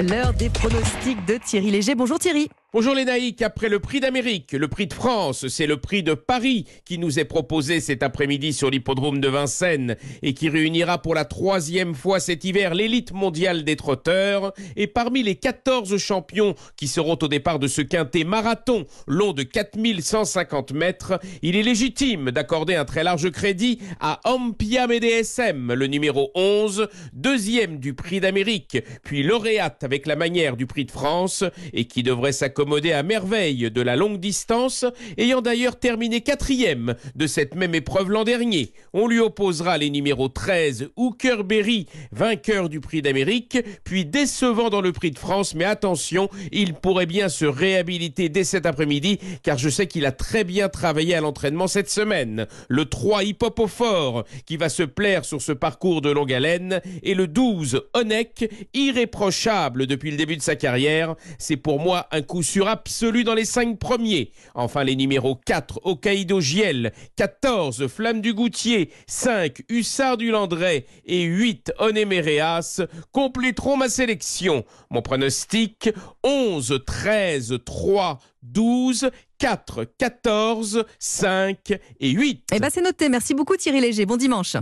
L'heure des pronostics de Thierry Léger. Bonjour Thierry. Bonjour les naïcs, après le prix d'Amérique, le prix de France, c'est le prix de Paris qui nous est proposé cet après-midi sur l'hippodrome de Vincennes et qui réunira pour la troisième fois cet hiver l'élite mondiale des trotteurs. Et parmi les 14 champions qui seront au départ de ce quintet marathon long de 4150 mètres, il est légitime d'accorder un très large crédit à Ampia DSM, le numéro 11, deuxième du prix d'Amérique, puis lauréate avec la manière du prix de France et qui devrait s'accorder accommodé à merveille de la longue distance, ayant d'ailleurs terminé quatrième de cette même épreuve l'an dernier. On lui opposera les numéros 13 Hooker Berry, vainqueur du prix d'Amérique, puis décevant dans le prix de France, mais attention, il pourrait bien se réhabiliter dès cet après-midi, car je sais qu'il a très bien travaillé à l'entraînement cette semaine. Le 3 Hip Hop au fort, qui va se plaire sur ce parcours de longue haleine, et le 12 Onek, irréprochable depuis le début de sa carrière. C'est pour moi un coup sur absolu dans les cinq premiers. Enfin, les numéros 4, Hokkaido Giel, 14, Flamme du Goutier, 5, Hussard du Landré et 8, Onemereas compléteront ma sélection. Mon pronostic, 11, 13, 3, 12, 4, 14, 5 et 8. Eh ben c'est noté. Merci beaucoup Thierry Léger. Bon dimanche.